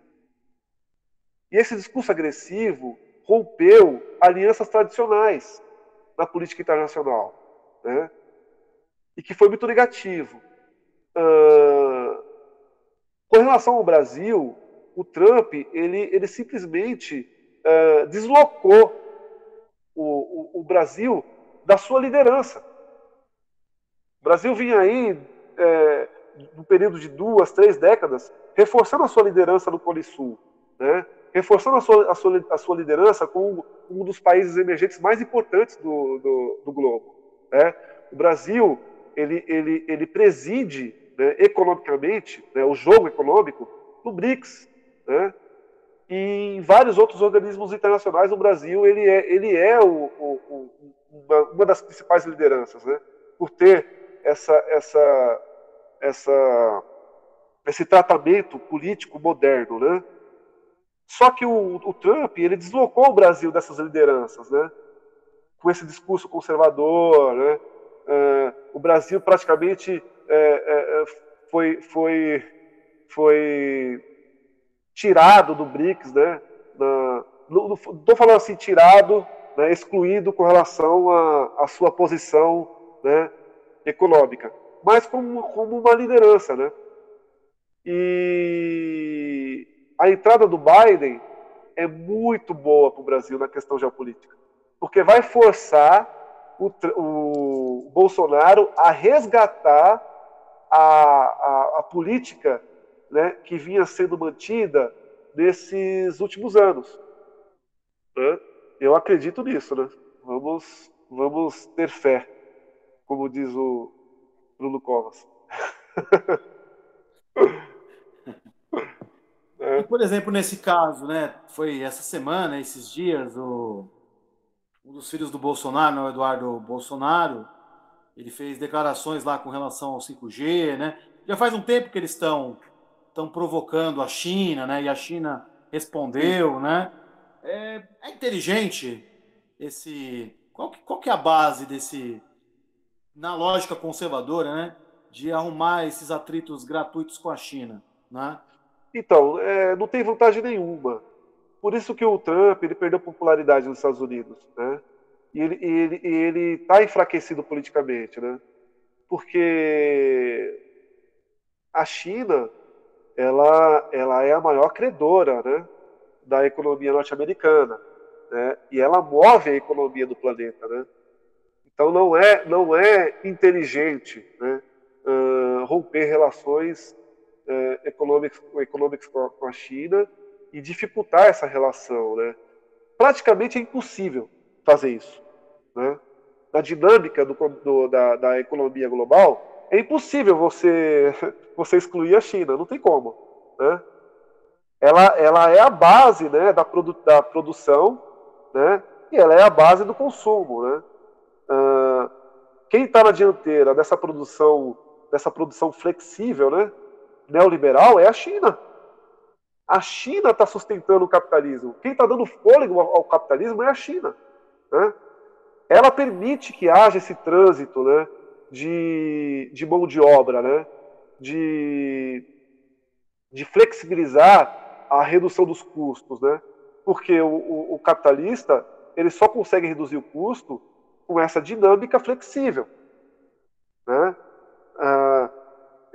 E esse discurso agressivo rompeu alianças tradicionais na política internacional, né? E que foi muito negativo. Uh, com relação ao Brasil, o Trump ele, ele simplesmente uh, deslocou o, o, o Brasil da sua liderança. O Brasil vinha aí, é, no período de duas, três décadas, reforçando a sua liderança no Polisul, né? Reforçando a sua, a sua, a sua liderança como um dos países emergentes mais importantes do, do, do globo. Né? O Brasil ele, ele, ele preside né, economicamente né, o jogo econômico no BRICS. Né? E em vários outros organismos internacionais, o Brasil ele é, ele é o, o, o, uma, uma, das principais lideranças, né? por ter essa, essa, essa, esse tratamento político moderno, né? Só que o, o, Trump ele deslocou o Brasil dessas lideranças, né? Com esse discurso conservador, né? Uh, o Brasil praticamente é, é, foi, foi, foi tirado do BRICS, né? Estou falando assim tirado, né, excluído com relação à sua posição, né, econômica, mas como, como uma liderança, né? E a entrada do Biden é muito boa para o Brasil na questão geopolítica, porque vai forçar o, o Bolsonaro a resgatar a, a, a política né, que vinha sendo mantida nesses últimos anos. Né? Eu acredito nisso, né? Vamos, vamos ter fé como diz o Bruno Covas. é. por exemplo, nesse caso, né, foi essa semana, esses dias, o, um dos filhos do Bolsonaro, né, o Eduardo Bolsonaro, ele fez declarações lá com relação ao 5G, né? Já faz um tempo que eles estão estão provocando a China, né? E a China respondeu, Sim. né? É, é, inteligente esse. Qual que, qual que é a base desse na lógica conservadora, né, de arrumar esses atritos gratuitos com a China, né? Então, é, não tem vantagem nenhuma. Por isso que o Trump ele perdeu popularidade nos Estados Unidos, né? E ele ele ele está enfraquecido politicamente, né? Porque a China ela ela é a maior credora, né, da economia norte-americana, né? E ela move a economia do planeta, né? Então não é, não é inteligente né, uh, romper relações uh, econômicas, econômicas com, com, a China e dificultar essa relação. Né? Praticamente é impossível fazer isso. Né? Na dinâmica do, do, da, da economia global, é impossível você, você excluir a China, não tem como. Né? Ela, ela é a base né, da, produ, da produção né, e ela é a base do consumo. Né? quem está na dianteira dessa produção, dessa produção flexível, né, neoliberal é a China. A China está sustentando o capitalismo. Quem está dando fôlego ao, capitalismo é a China. Né? Ela permite que haja esse trânsito né, de, de mão de obra, né, de, de flexibilizar a redução dos custos. Né? Porque o, o, o capitalista ele só consegue reduzir o custo com essa dinâmica flexível. Né? Ah,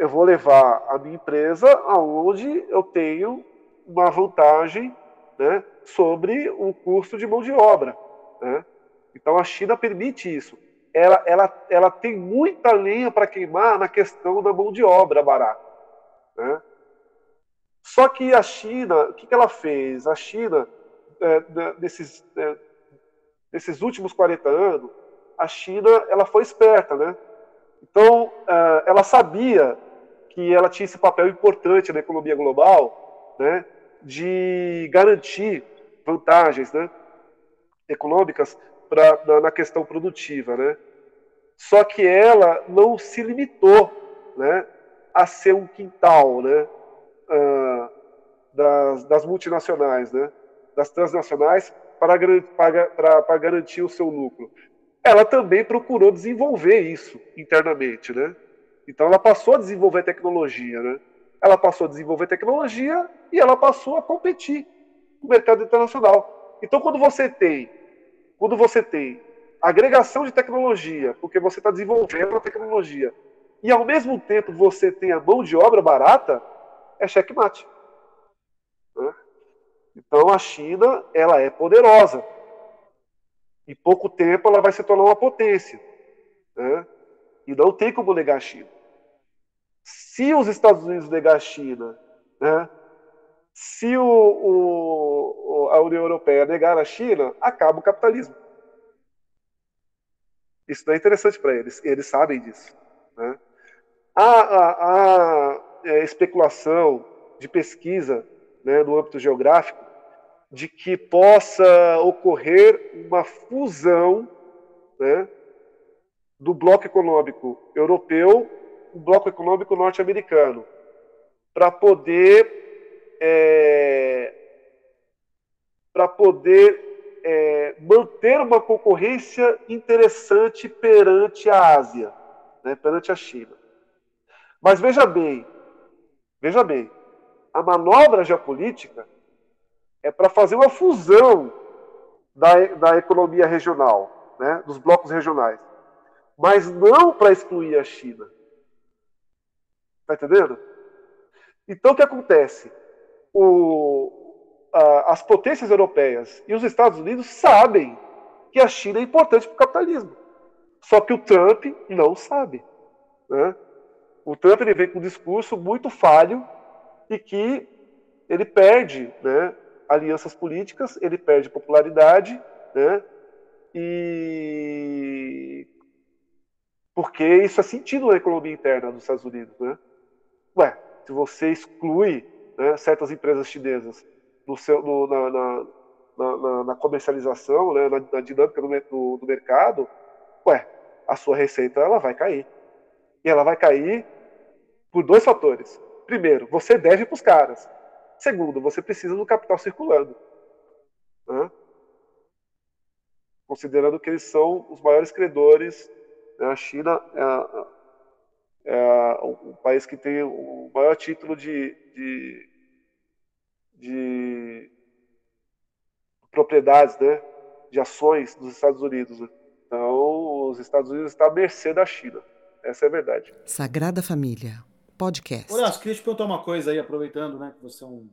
eu vou levar a minha empresa aonde eu tenho uma vantagem né, sobre o custo de mão de obra. Né? Então a China permite isso. Ela, ela, ela tem muita lenha para queimar na questão da mão de obra barata. Né? Só que a China, o que, que ela fez? A China, é, nesses, é, nesses últimos 40 anos, a China ela foi esperta, né? Então, é, ela sabia que ela tinha esse papel importante na economia global, né? de garantir vantagens né, econômicas pra, na, na, questão produtiva. Né? Só que ela não se limitou né, a ser um quintal né, uh, das, das, multinacionais, né, das transnacionais, para, para, para garantir o seu lucro. Ela também procurou desenvolver isso internamente. Né? Então ela passou a desenvolver tecnologia. Né? ela passou a desenvolver tecnologia e ela passou a competir no mercado internacional. Então, quando você tem, quando você tem agregação de tecnologia, porque você está desenvolvendo a tecnologia, e ao mesmo tempo você tem a mão de obra barata, é checkmate. Né? Então, a China ela é poderosa. Em pouco tempo, ela vai se tornar uma potência. Né? E não tem como negar a China. Se os Estados Unidos negar a China, né, se o, o, a União Europeia negar a China, acaba o capitalismo. Isso não é interessante para eles, eles sabem disso. Né? A, a, a é, especulação de pesquisa né, no âmbito geográfico de que possa ocorrer uma fusão né, do bloco econômico europeu o bloco econômico norte-americano para poder é, para poder é, manter uma concorrência interessante perante a Ásia, né, perante a China. Mas veja bem, veja bem, a manobra geopolítica é para fazer uma fusão da, da economia regional, né, dos blocos regionais, mas não para excluir a China. Está entendendo? Então, o que acontece? O, a, as potências europeias e os Estados Unidos sabem que a China é importante para o capitalismo. Só que o Trump não sabe. Né? O Trump ele vem com um discurso muito falho e que ele perde né, alianças políticas, ele perde popularidade, né, e porque isso é sentido na economia interna dos Estados Unidos, né? Ué, se você exclui né, certas empresas chinesas no seu, no, na, na, na, na, comercialização, né, na, dinâmica do, do, do, mercado, ué, a sua receita ela vai cair. E ela vai cair por dois fatores. Primeiro, você deve para os caras. Segundo, você precisa do capital circulando. Né? Considerando que eles são os maiores credores, né? a China é é o país que tem o maior título de, de, de propriedades, né, de ações dos Estados Unidos. Né? Então, os Estados Unidos estão à mercê da China. Essa é a verdade. Sagrada Família, podcast. Olha, queria te perguntar uma coisa aí, aproveitando né, que você é um,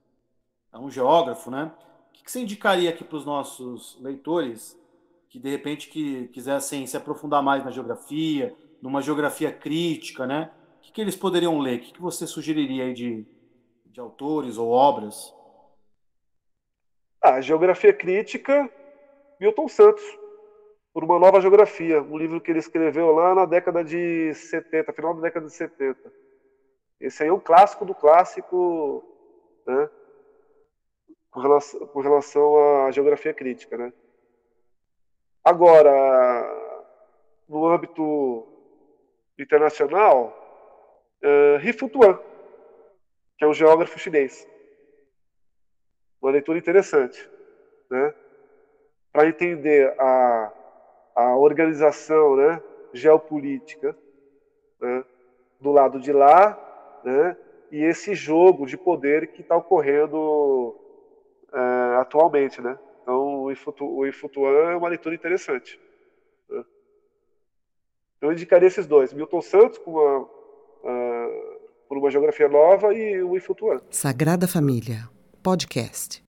é um geógrafo, né? O que, que você indicaria aqui para os nossos leitores que, de repente, que quisessem se aprofundar mais na geografia, numa geografia crítica, né? O que, que eles poderiam ler? O que, que você sugeriria aí de, de autores ou obras? Ah, geografia crítica, Milton Santos, por uma nova geografia, um livro que ele escreveu lá na década de 70, final da década de 70. Esse aí é um clássico do clássico, né? Com relação, com relação à geografia crítica, né? Agora, no âmbito internacional, uh, Rifutuan. que é um geógrafo chinês. Uma leitura interessante, né? Para entender a, a organização, né, geopolítica, né, do lado de lá, né, e esse jogo de poder que está ocorrendo é, atualmente, né? Então, o Ifutuan é uma leitura interessante. Né? Eu indicaria esses dois: Milton Santos, com uma, uh, por uma geografia nova, e o Ifutuan. Sagrada Família, podcast.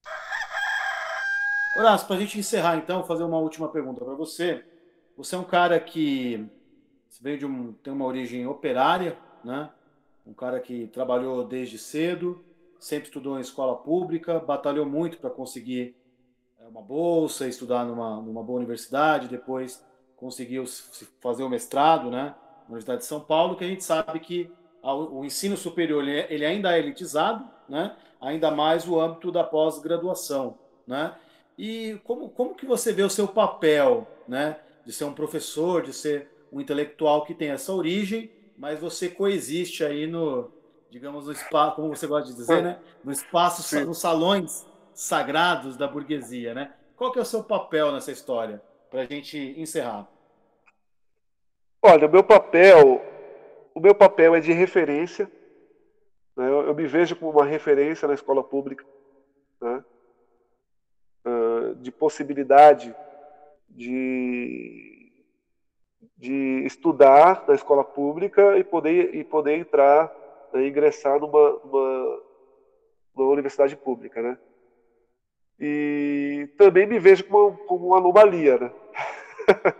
Horácio, para a gente encerrar, então, fazer uma última pergunta para você. Você é um cara que veio de um, tem uma origem operária, né? um cara que trabalhou desde cedo, sempre estudou em escola pública, batalhou muito para conseguir é, uma bolsa, estudar numa, numa boa universidade, depois conseguiu fazer o mestrado né, na Universidade de São Paulo, que a gente sabe que o ensino superior ele ainda é elitizado, né, ainda mais o âmbito da pós-graduação. Né? E como, como que você vê o seu papel né, de ser um professor, de ser um intelectual que tem essa origem mas você coexiste aí no, digamos, no espaço, como você gosta de dizer, né? No espaço, nos salões sagrados da burguesia, né? Qual que é o seu papel nessa história, para a gente encerrar? Olha, o meu papel, o meu papel é de referência. Né? Eu, eu, me vejo como uma referência na escola pública, né? uh, de possibilidade de de estudar na escola pública e poder, e poder entrar, né, ingressar numa, numa, numa, universidade pública, né? E também me vejo como, como uma anomalia, né?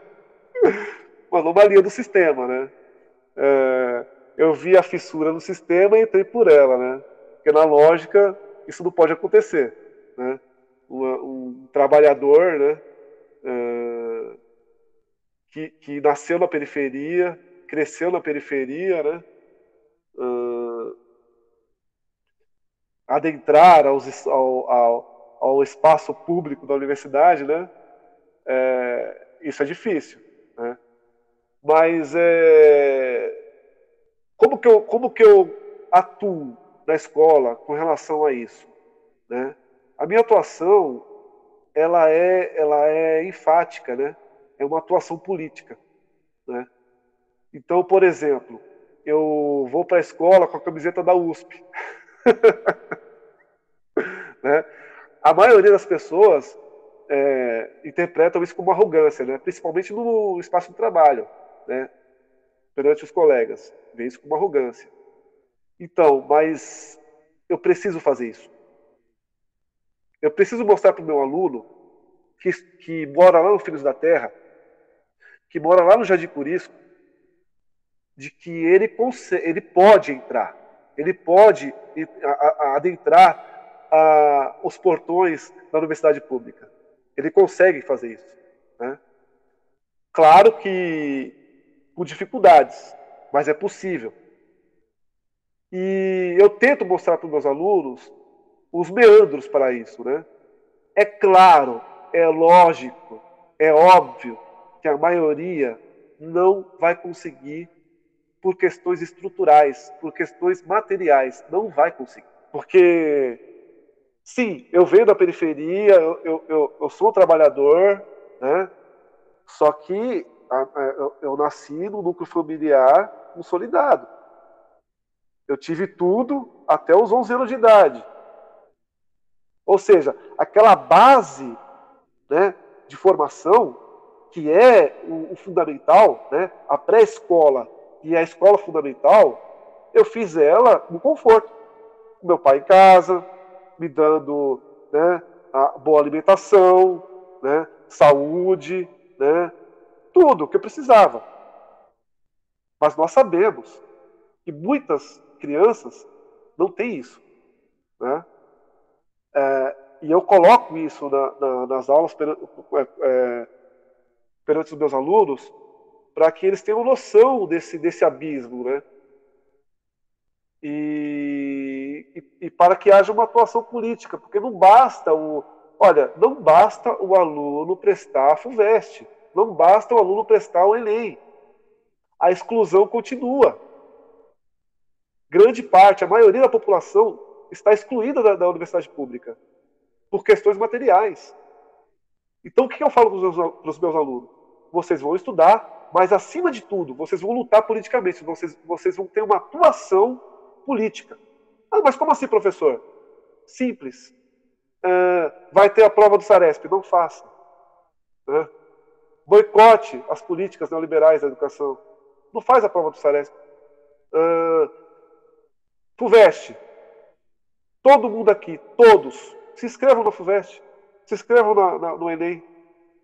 uma anomalia do sistema, né? É, eu vi a fissura no sistema e entrei por ela, né? Porque na lógica isso não pode acontecer, né? um trabalhador, né? É, que, que nasceu na periferia, cresceu na periferia, né? Uh, adentrar aos, ao, ao, ao, espaço público da universidade, né? É, isso é difícil, né? Mas é, como que eu como que eu atuo na escola com relação a isso, né? A minha atuação ela é ela é enfática, né? é uma atuação política. Né? Então, por exemplo, eu vou para a escola com a camiseta da USP. né? A maioria das pessoas é, interpretam isso como arrogância, né? principalmente no espaço de trabalho, né? perante os colegas. Vê isso como arrogância. Então, mas eu preciso fazer isso. Eu preciso mostrar para o meu aluno que, que mora lá no Filhos da Terra que mora lá no Jardim Curisco, de que ele, ele pode entrar, ele pode adentrar a, os portões da universidade pública. Ele consegue fazer isso. Né? Claro que com dificuldades, mas é possível. E eu tento mostrar para os meus alunos os meandros para isso. Né? É claro, é lógico, é óbvio que a maioria não vai conseguir por questões estruturais, por questões materiais, não vai conseguir. Porque, sim, eu venho da periferia, eu, eu, eu, eu sou um trabalhador, né? só que eu, nasci no núcleo familiar consolidado. Eu tive tudo até os 11 anos de idade. Ou seja, aquela base né, de formação que é o, o fundamental, né, a pré-escola e a escola fundamental, eu fiz ela no conforto. Meu pai em casa, me dando né, boa alimentação, né, saúde, né, tudo que eu precisava. Mas nós sabemos que muitas crianças não têm isso. Né? É, e eu coloco isso na, na, nas aulas é, é, perante os meus alunos, para que eles tenham noção desse, desse abismo, né? E, e, e, para que haja uma atuação política, porque não basta o, olha, não basta o aluno prestar a FUVEST, não basta o aluno prestar o Enem, a exclusão continua. grande parte, a maioria da população está excluída da, da universidade pública por questões materiais. Então, o que eu falo para os, meus, meus alunos? Vocês vão estudar, mas acima de tudo, vocês vão lutar politicamente, vocês, vocês vão ter uma atuação política. Ah, mas como assim, professor? Simples. Uh, vai ter a prova do Saresp, não faça. Uh, boicote as políticas neoliberais da educação. Não faz a prova do Saresp. Uh, FUVEST. Todo mundo aqui, todos, se inscrevam na FUVEST. Se inscrevam na, na, no Enem.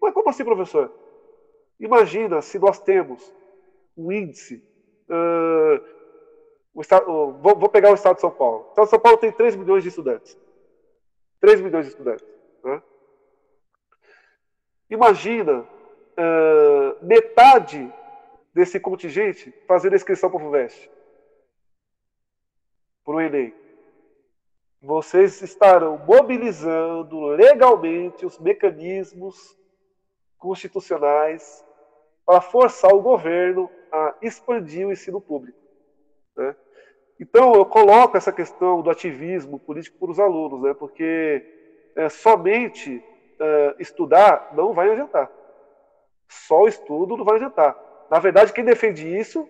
Mas como assim, professor? Imagina se nós temos um índice. Uh, estado, uh, vou, vou, pegar o estado de São Paulo. O estado de São Paulo tem 3 milhões de estudantes. 3 milhões de estudantes. Né? Imagina uh, metade desse contingente fazendo inscrição para o FUVEST para o Enem. Vocês estarão mobilizando legalmente os mecanismos constitucionais para forçar o governo a expandir o ensino público. Né? Então, eu coloco essa questão do ativismo político para os alunos, né? porque é, somente é, estudar não vai adiantar. Só o estudo não vai adiantar. Na verdade, quem defende isso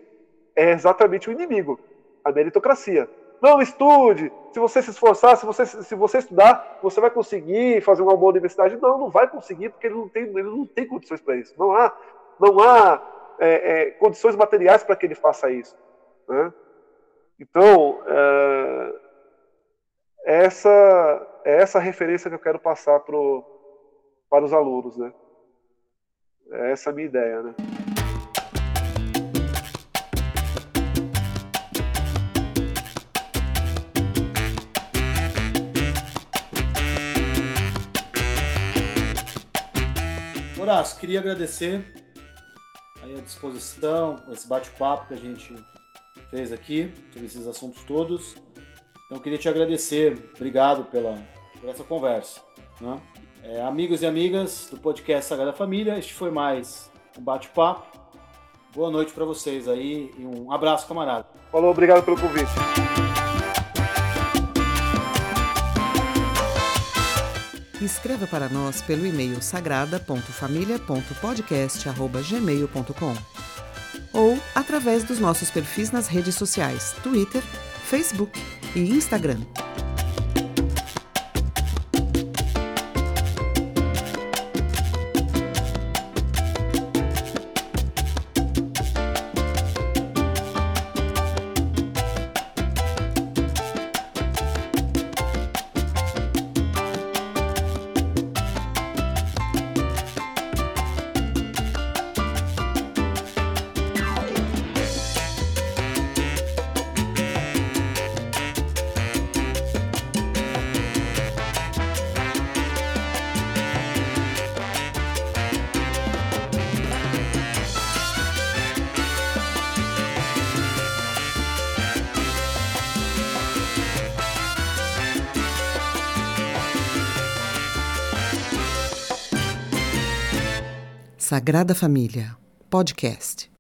é exatamente o inimigo, a meritocracia. Não, estude. Se você se esforçar, se você, se você estudar, você vai conseguir fazer uma boa universidade. Não, não vai conseguir, porque ele não tem, ele não tem condições para isso. Não há, não há é, é, condições materiais para que ele faça isso. Né? Então, é, essa é essa referência que eu quero passar pro, para os alunos. Né? É essa a minha ideia. Né? Horácio, queria agradecer a disposição, esse bate-papo que a gente fez aqui sobre esses assuntos todos. Então, queria te agradecer, obrigado pela, por essa conversa. Né? É, amigos e amigas do podcast Sagrada Família, este foi mais um bate-papo. Boa noite para vocês aí e um abraço, camarada. Falou, obrigado pelo convite. Escreva para nós pelo e-mail sagrada.família.podcast.gmail.com ou através dos nossos perfis nas redes sociais Twitter, Facebook e Instagram. Sagrada Família, podcast.